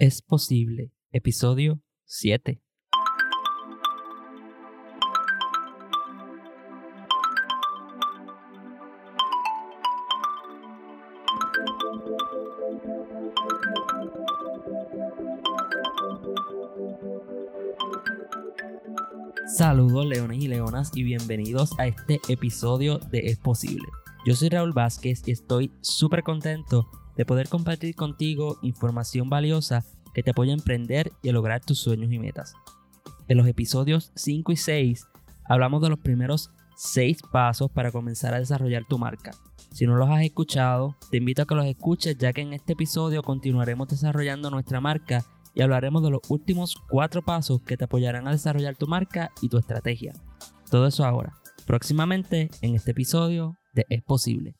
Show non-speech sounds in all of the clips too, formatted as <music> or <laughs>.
Es posible, episodio 7. Saludos leones y leonas y bienvenidos a este episodio de Es Posible. Yo soy Raúl Vázquez y estoy súper contento de poder compartir contigo información valiosa que te apoya a emprender y a lograr tus sueños y metas. En los episodios 5 y 6 hablamos de los primeros 6 pasos para comenzar a desarrollar tu marca. Si no los has escuchado, te invito a que los escuches ya que en este episodio continuaremos desarrollando nuestra marca y hablaremos de los últimos 4 pasos que te apoyarán a desarrollar tu marca y tu estrategia. Todo eso ahora, próximamente en este episodio de Es Posible.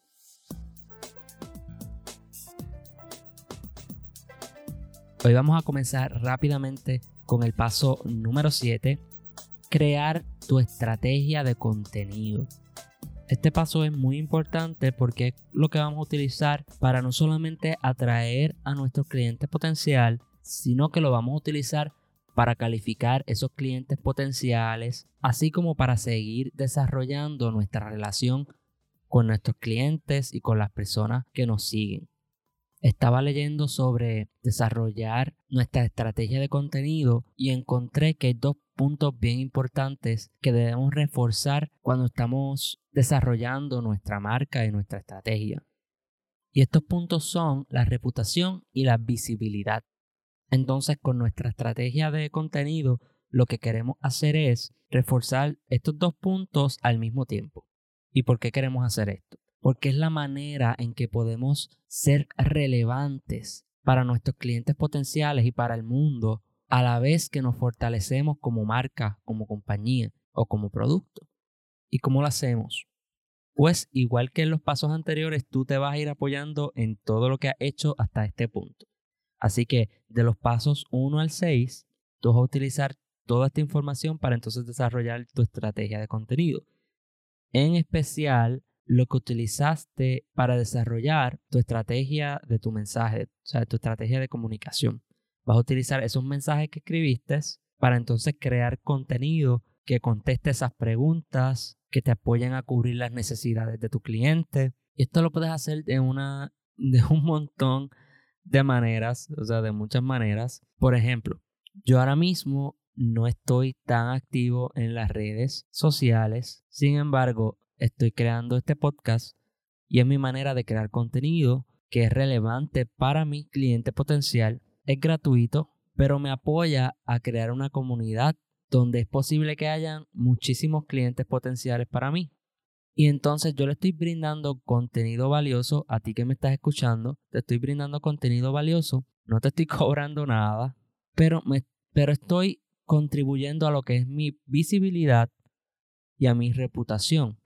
Hoy vamos a comenzar rápidamente con el paso número 7, crear tu estrategia de contenido. Este paso es muy importante porque es lo que vamos a utilizar para no solamente atraer a nuestros clientes potencial, sino que lo vamos a utilizar para calificar esos clientes potenciales, así como para seguir desarrollando nuestra relación con nuestros clientes y con las personas que nos siguen estaba leyendo sobre desarrollar nuestra estrategia de contenido y encontré que hay dos puntos bien importantes que debemos reforzar cuando estamos desarrollando nuestra marca y nuestra estrategia. Y estos puntos son la reputación y la visibilidad. Entonces, con nuestra estrategia de contenido, lo que queremos hacer es reforzar estos dos puntos al mismo tiempo. ¿Y por qué queremos hacer esto? Porque es la manera en que podemos ser relevantes para nuestros clientes potenciales y para el mundo a la vez que nos fortalecemos como marca, como compañía o como producto. ¿Y cómo lo hacemos? Pues igual que en los pasos anteriores, tú te vas a ir apoyando en todo lo que has hecho hasta este punto. Así que de los pasos 1 al 6, tú vas a utilizar toda esta información para entonces desarrollar tu estrategia de contenido. En especial, lo que utilizaste para desarrollar tu estrategia de tu mensaje, o sea, tu estrategia de comunicación. Vas a utilizar esos mensajes que escribiste para entonces crear contenido que conteste esas preguntas, que te apoyen a cubrir las necesidades de tu cliente. Y esto lo puedes hacer de una de un montón de maneras, o sea, de muchas maneras. Por ejemplo, yo ahora mismo no estoy tan activo en las redes sociales. Sin embargo, estoy creando este podcast y es mi manera de crear contenido que es relevante para mi cliente potencial. Es gratuito, pero me apoya a crear una comunidad donde es posible que hayan muchísimos clientes potenciales para mí. Y entonces yo le estoy brindando contenido valioso a ti que me estás escuchando, te estoy brindando contenido valioso, no te estoy <laughs> cobrando nada, pero, me, pero estoy contribuyendo a lo que es mi visibilidad y a mi reputación.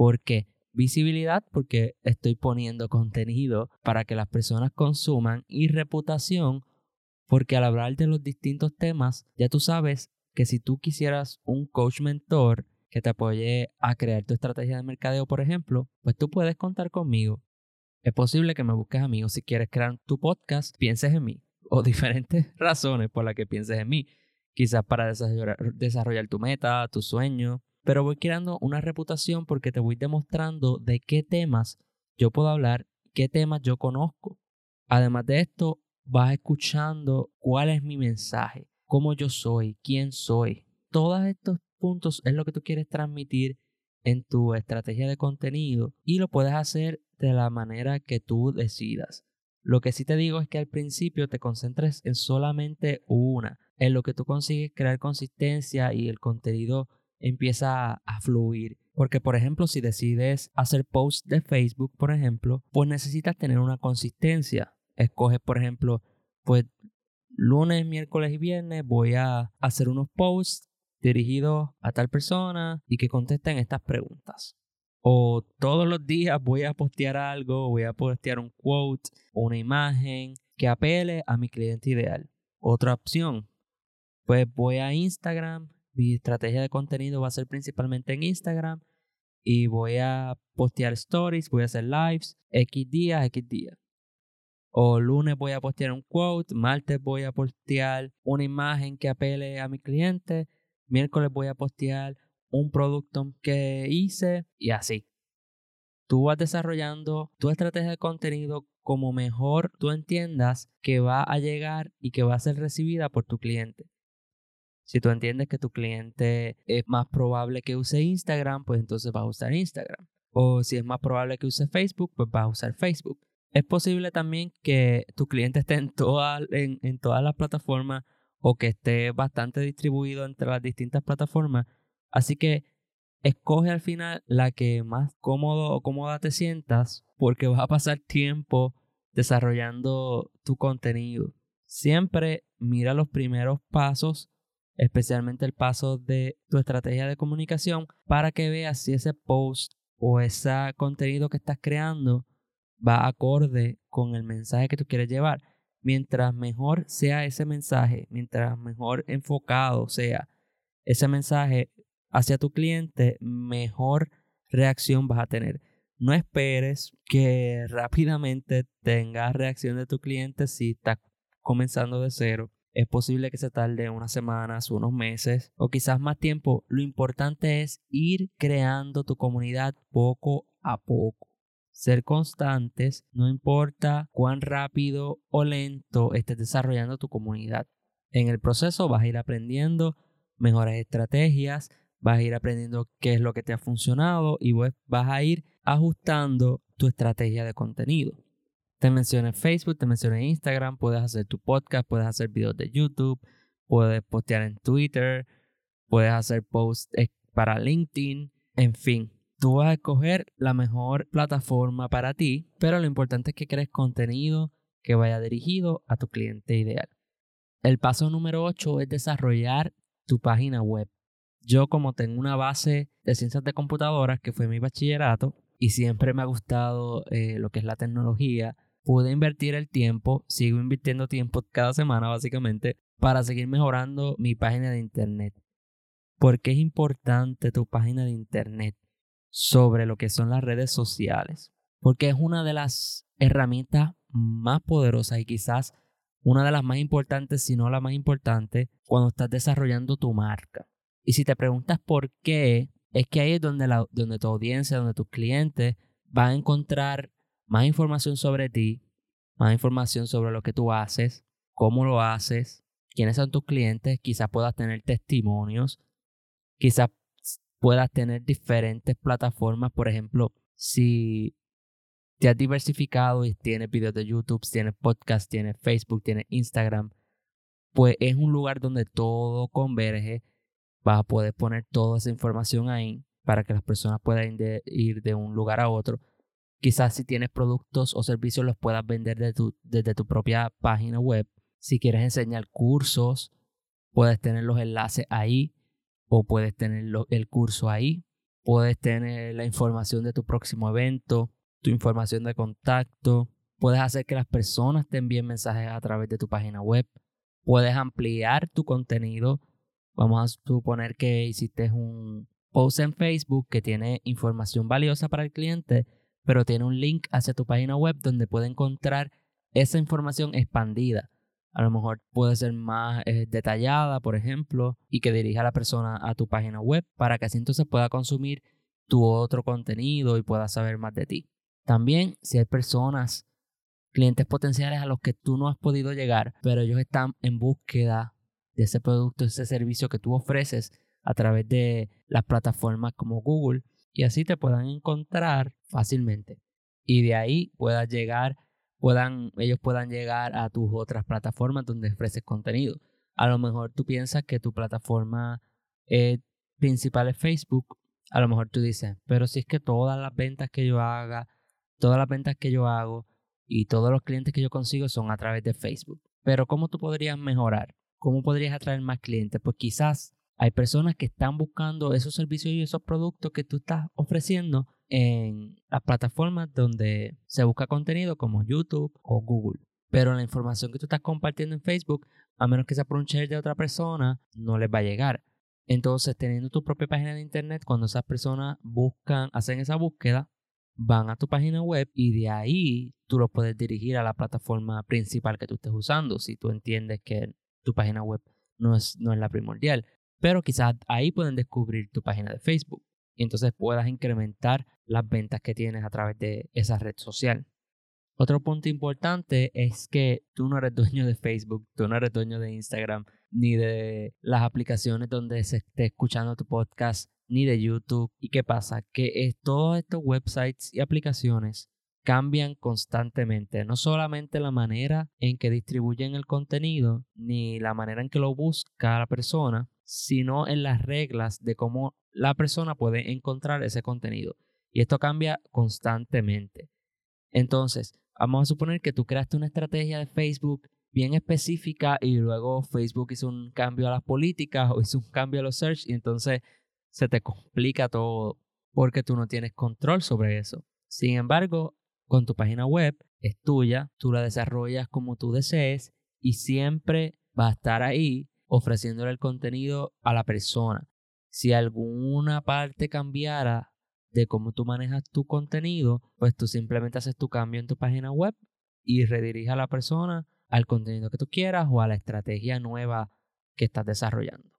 Porque visibilidad, porque estoy poniendo contenido para que las personas consuman y reputación, porque al hablar de los distintos temas, ya tú sabes que si tú quisieras un coach mentor que te apoye a crear tu estrategia de mercadeo, por ejemplo, pues tú puedes contar conmigo. Es posible que me busques amigos si quieres crear tu podcast, pienses en mí, <laughs> o diferentes razones por las que pienses en mí. Quizás para desarrollar, desarrollar tu meta, tu sueño, pero voy creando una reputación porque te voy demostrando de qué temas yo puedo hablar, qué temas yo conozco. Además de esto, vas escuchando cuál es mi mensaje, cómo yo soy, quién soy. Todos estos puntos es lo que tú quieres transmitir en tu estrategia de contenido y lo puedes hacer de la manera que tú decidas. Lo que sí te digo es que al principio te concentres en solamente una, en lo que tú consigues crear consistencia y el contenido empieza a fluir. Porque, por ejemplo, si decides hacer posts de Facebook, por ejemplo, pues necesitas tener una consistencia. Escoges, por ejemplo, pues lunes, miércoles y viernes voy a hacer unos posts dirigidos a tal persona y que contesten estas preguntas. O todos los días voy a postear algo, voy a postear un quote, una imagen que apele a mi cliente ideal. Otra opción, pues voy a Instagram mi estrategia de contenido va a ser principalmente en Instagram y voy a postear stories, voy a hacer lives, X días, X días. O lunes voy a postear un quote, martes voy a postear una imagen que apele a mi cliente, miércoles voy a postear un producto que hice y así. Tú vas desarrollando tu estrategia de contenido como mejor tú entiendas que va a llegar y que va a ser recibida por tu cliente. Si tú entiendes que tu cliente es más probable que use Instagram, pues entonces vas a usar Instagram. O si es más probable que use Facebook, pues vas a usar Facebook. Es posible también que tu cliente esté en, en, en todas las plataformas o que esté bastante distribuido entre las distintas plataformas. Así que escoge al final la que más cómodo o cómoda te sientas porque vas a pasar tiempo desarrollando tu contenido. Siempre mira los primeros pasos, especialmente el paso de tu estrategia de comunicación, para que veas si ese post o ese contenido que estás creando va acorde con el mensaje que tú quieres llevar. Mientras mejor sea ese mensaje, mientras mejor enfocado sea ese mensaje hacia tu cliente, mejor reacción vas a tener. No esperes que rápidamente tengas reacción de tu cliente si estás comenzando de cero. Es posible que se tarde unas semanas, unos meses o quizás más tiempo. Lo importante es ir creando tu comunidad poco a poco. Ser constantes, no importa cuán rápido o lento estés desarrollando tu comunidad. En el proceso vas a ir aprendiendo mejores estrategias, vas a ir aprendiendo qué es lo que te ha funcionado y vas a ir ajustando tu estrategia de contenido. Te mencioné Facebook, te mencioné Instagram, puedes hacer tu podcast, puedes hacer videos de YouTube, puedes postear en Twitter, puedes hacer posts eh, para LinkedIn, en fin. Tú vas a escoger la mejor plataforma para ti, pero lo importante es que crees contenido que vaya dirigido a tu cliente ideal. El paso número 8 es desarrollar tu página web. Yo como tengo una base de ciencias de computadoras, que fue mi bachillerato, y siempre me ha gustado eh, lo que es la tecnología, pude invertir el tiempo, sigo invirtiendo tiempo cada semana básicamente, para seguir mejorando mi página de internet. ¿Por qué es importante tu página de internet sobre lo que son las redes sociales? Porque es una de las herramientas más poderosas y quizás una de las más importantes, si no la más importante, cuando estás desarrollando tu marca. Y si te preguntas por qué, es que ahí es donde, la, donde tu audiencia, donde tus clientes van a encontrar más información sobre ti, más información sobre lo que tú haces, cómo lo haces, quiénes son tus clientes, quizás puedas tener testimonios, quizás puedas tener diferentes plataformas, por ejemplo, si te has diversificado y tienes videos de YouTube, tienes podcast, tienes Facebook, tienes Instagram, pues es un lugar donde todo converge vas a poder poner toda esa información ahí para que las personas puedan ir de un lugar a otro. Quizás si tienes productos o servicios los puedas vender desde tu propia página web. Si quieres enseñar cursos, puedes tener los enlaces ahí o puedes tener el curso ahí. Puedes tener la información de tu próximo evento, tu información de contacto. Puedes hacer que las personas te envíen mensajes a través de tu página web. Puedes ampliar tu contenido Vamos a suponer que hiciste un post en Facebook que tiene información valiosa para el cliente, pero tiene un link hacia tu página web donde puede encontrar esa información expandida. A lo mejor puede ser más eh, detallada, por ejemplo, y que dirija a la persona a tu página web para que así entonces pueda consumir tu otro contenido y pueda saber más de ti. También, si hay personas, clientes potenciales a los que tú no has podido llegar, pero ellos están en búsqueda de ese producto, ese servicio que tú ofreces a través de las plataformas como Google y así te puedan encontrar fácilmente. Y de ahí puedas llegar, puedan, ellos puedan llegar a tus otras plataformas donde ofreces contenido. A lo mejor tú piensas que tu plataforma principal es Facebook. A lo mejor tú dices, pero si es que todas las ventas que yo haga, todas las ventas que yo hago y todos los clientes que yo consigo son a través de Facebook. Pero ¿cómo tú podrías mejorar? ¿Cómo podrías atraer más clientes? Pues quizás hay personas que están buscando esos servicios y esos productos que tú estás ofreciendo en las plataformas donde se busca contenido como YouTube o Google. Pero la información que tú estás compartiendo en Facebook, a menos que sea por un share de otra persona, no les va a llegar. Entonces, teniendo tu propia página de internet, cuando esas personas buscan, hacen esa búsqueda, van a tu página web y de ahí tú los puedes dirigir a la plataforma principal que tú estés usando si tú entiendes que tu página web no es, no es la primordial. Pero quizás ahí pueden descubrir tu página de Facebook y entonces puedas incrementar las ventas que tienes a través de esa red social. Otro punto importante es que tú no eres dueño de Facebook, tú no eres dueño de Instagram, ni de las aplicaciones donde se esté escuchando tu podcast, ni de YouTube. ¿Y qué pasa? Que todos estos websites y aplicaciones cambian constantemente, no solamente la manera en que distribuyen el contenido, ni la manera en que lo busca la persona, sino en las reglas de cómo la persona puede encontrar ese contenido. Y esto cambia constantemente. Entonces, vamos a suponer que tú creaste una estrategia de Facebook bien específica y luego Facebook hizo un cambio a las políticas o hizo un cambio a los search y entonces se te complica todo porque tú no tienes control sobre eso. Sin embargo, con tu página web es tuya, tú la desarrollas como tú desees y siempre va a estar ahí ofreciéndole el contenido a la persona. Si alguna parte cambiara de cómo tú manejas tu contenido, pues tú simplemente haces tu cambio en tu página web y rediriges a la persona al contenido que tú quieras o a la estrategia nueva que estás desarrollando.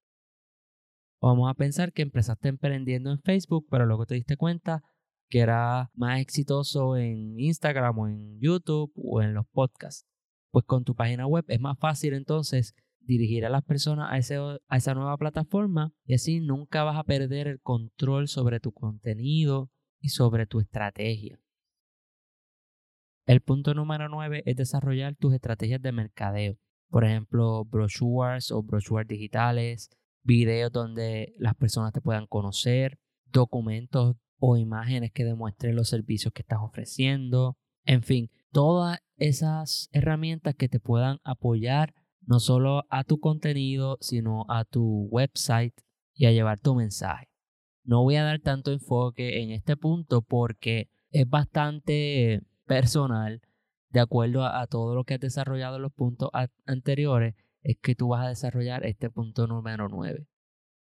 Vamos a pensar que empezaste emprendiendo en Facebook, pero luego te diste cuenta que era más exitoso en Instagram o en YouTube o en los podcasts. Pues con tu página web es más fácil entonces dirigir a las personas a, ese, a esa nueva plataforma y así nunca vas a perder el control sobre tu contenido y sobre tu estrategia. El punto número 9 es desarrollar tus estrategias de mercadeo. Por ejemplo, brochures o brochures digitales, videos donde las personas te puedan conocer, documentos o imágenes que demuestren los servicios que estás ofreciendo. En fin, todas esas herramientas que te puedan apoyar no solo a tu contenido, sino a tu website y a llevar tu mensaje. No voy a dar tanto enfoque en este punto porque es bastante personal, de acuerdo a, todo lo que has desarrollado en los puntos anteriores, es que tú vas a desarrollar este punto número 9.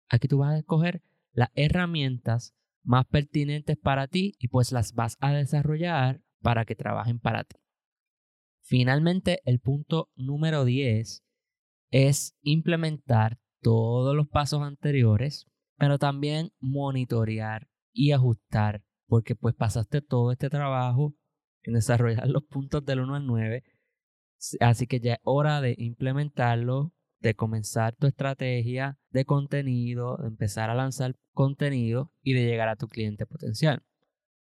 Aquí tú vas a escoger las herramientas más pertinentes para ti y pues las vas a desarrollar para que trabajen para ti. Finalmente, el punto número 10 es implementar todos los pasos anteriores, pero también monitorear y ajustar, porque pues pasaste todo este trabajo en desarrollar los puntos del 1 al 9, así que ya es hora de implementarlo, de comenzar tu estrategia de contenido, de empezar a lanzar contenido y de llegar a tu cliente potencial.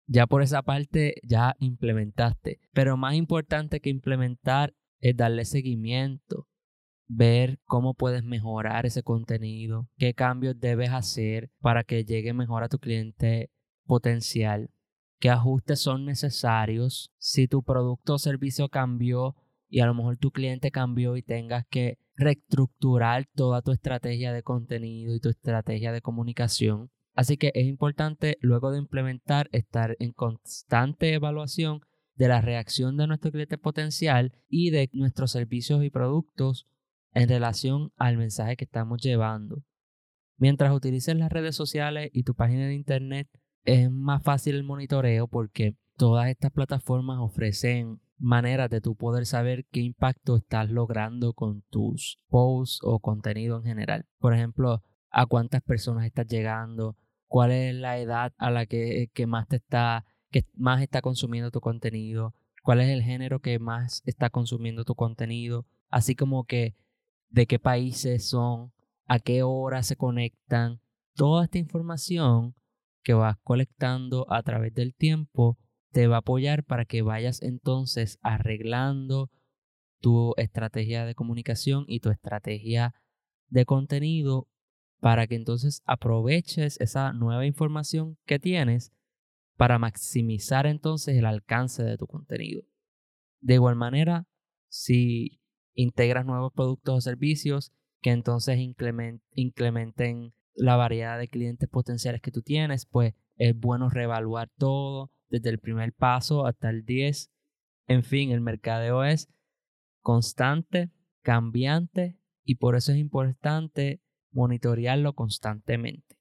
Ya por esa parte ya implementaste, pero más importante que implementar es darle seguimiento, ver cómo puedes mejorar ese contenido, qué cambios debes hacer para que llegue mejor a tu cliente potencial, qué ajustes son necesarios, si tu producto o servicio cambió y a lo mejor tu cliente cambió y tengas que reestructurar toda tu estrategia de contenido y tu estrategia de comunicación. Así que es importante luego de implementar estar en constante evaluación de la reacción de nuestro cliente potencial y de nuestros servicios y productos en relación al mensaje que estamos llevando. Mientras utilices las redes sociales y tu página de internet, es más fácil el monitoreo porque todas estas plataformas ofrecen maneras de tú poder saber qué impacto estás logrando con tus posts o contenido en general. Por ejemplo, a cuántas personas estás llegando, cuál es la edad a la que, que más te está, que más está consumiendo tu contenido, cuál es el género que más está consumiendo tu contenido, así como que de qué países son, a qué hora se conectan. Toda esta información que vas colectando a través del tiempo te va a apoyar para que vayas entonces arreglando tu estrategia de comunicación y tu estrategia de contenido para que entonces aproveches esa nueva información que tienes para maximizar entonces el alcance de tu contenido. De igual manera, si integras nuevos productos o servicios que entonces incrementen la variedad de clientes potenciales que tú tienes, pues es bueno reevaluar todo desde el primer paso hasta el 10. En fin, el mercadeo es constante, cambiante y por eso es importante monitorearlo constantemente.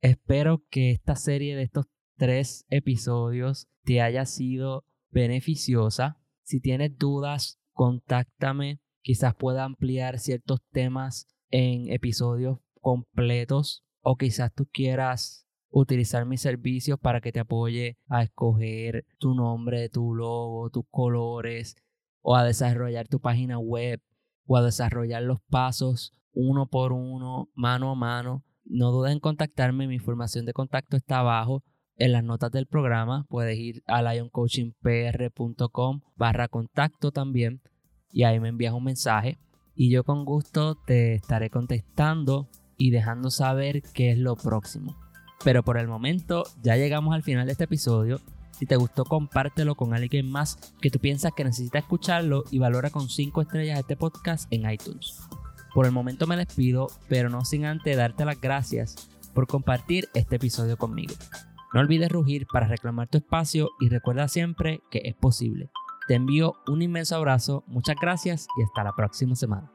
Espero que esta serie de estos tres episodios te haya sido beneficiosa. Si tienes dudas, contáctame. Quizás pueda ampliar ciertos temas en episodios completos o quizás tú quieras utilizar mis servicios para que te apoye a escoger tu nombre, tu logo, tus colores o a desarrollar tu página web o a desarrollar los pasos uno por uno, mano a mano. No dudes en contactarme, mi información de contacto está abajo en las notas del programa. Puedes ir a lioncoachingpr.com barra contacto también y ahí me envías un mensaje y yo con gusto te estaré contestando y dejando saber qué es lo próximo. Pero por el momento ya llegamos al final de este episodio. Si te gustó, compártelo con alguien más que tú piensas que necesita escucharlo y valora con 5 estrellas este podcast en iTunes. Por el momento me despido, pero no sin antes darte las gracias por compartir este episodio conmigo. No olvides rugir para reclamar tu espacio y recuerda siempre que es posible. Te envío un inmenso abrazo, muchas gracias y hasta la próxima semana.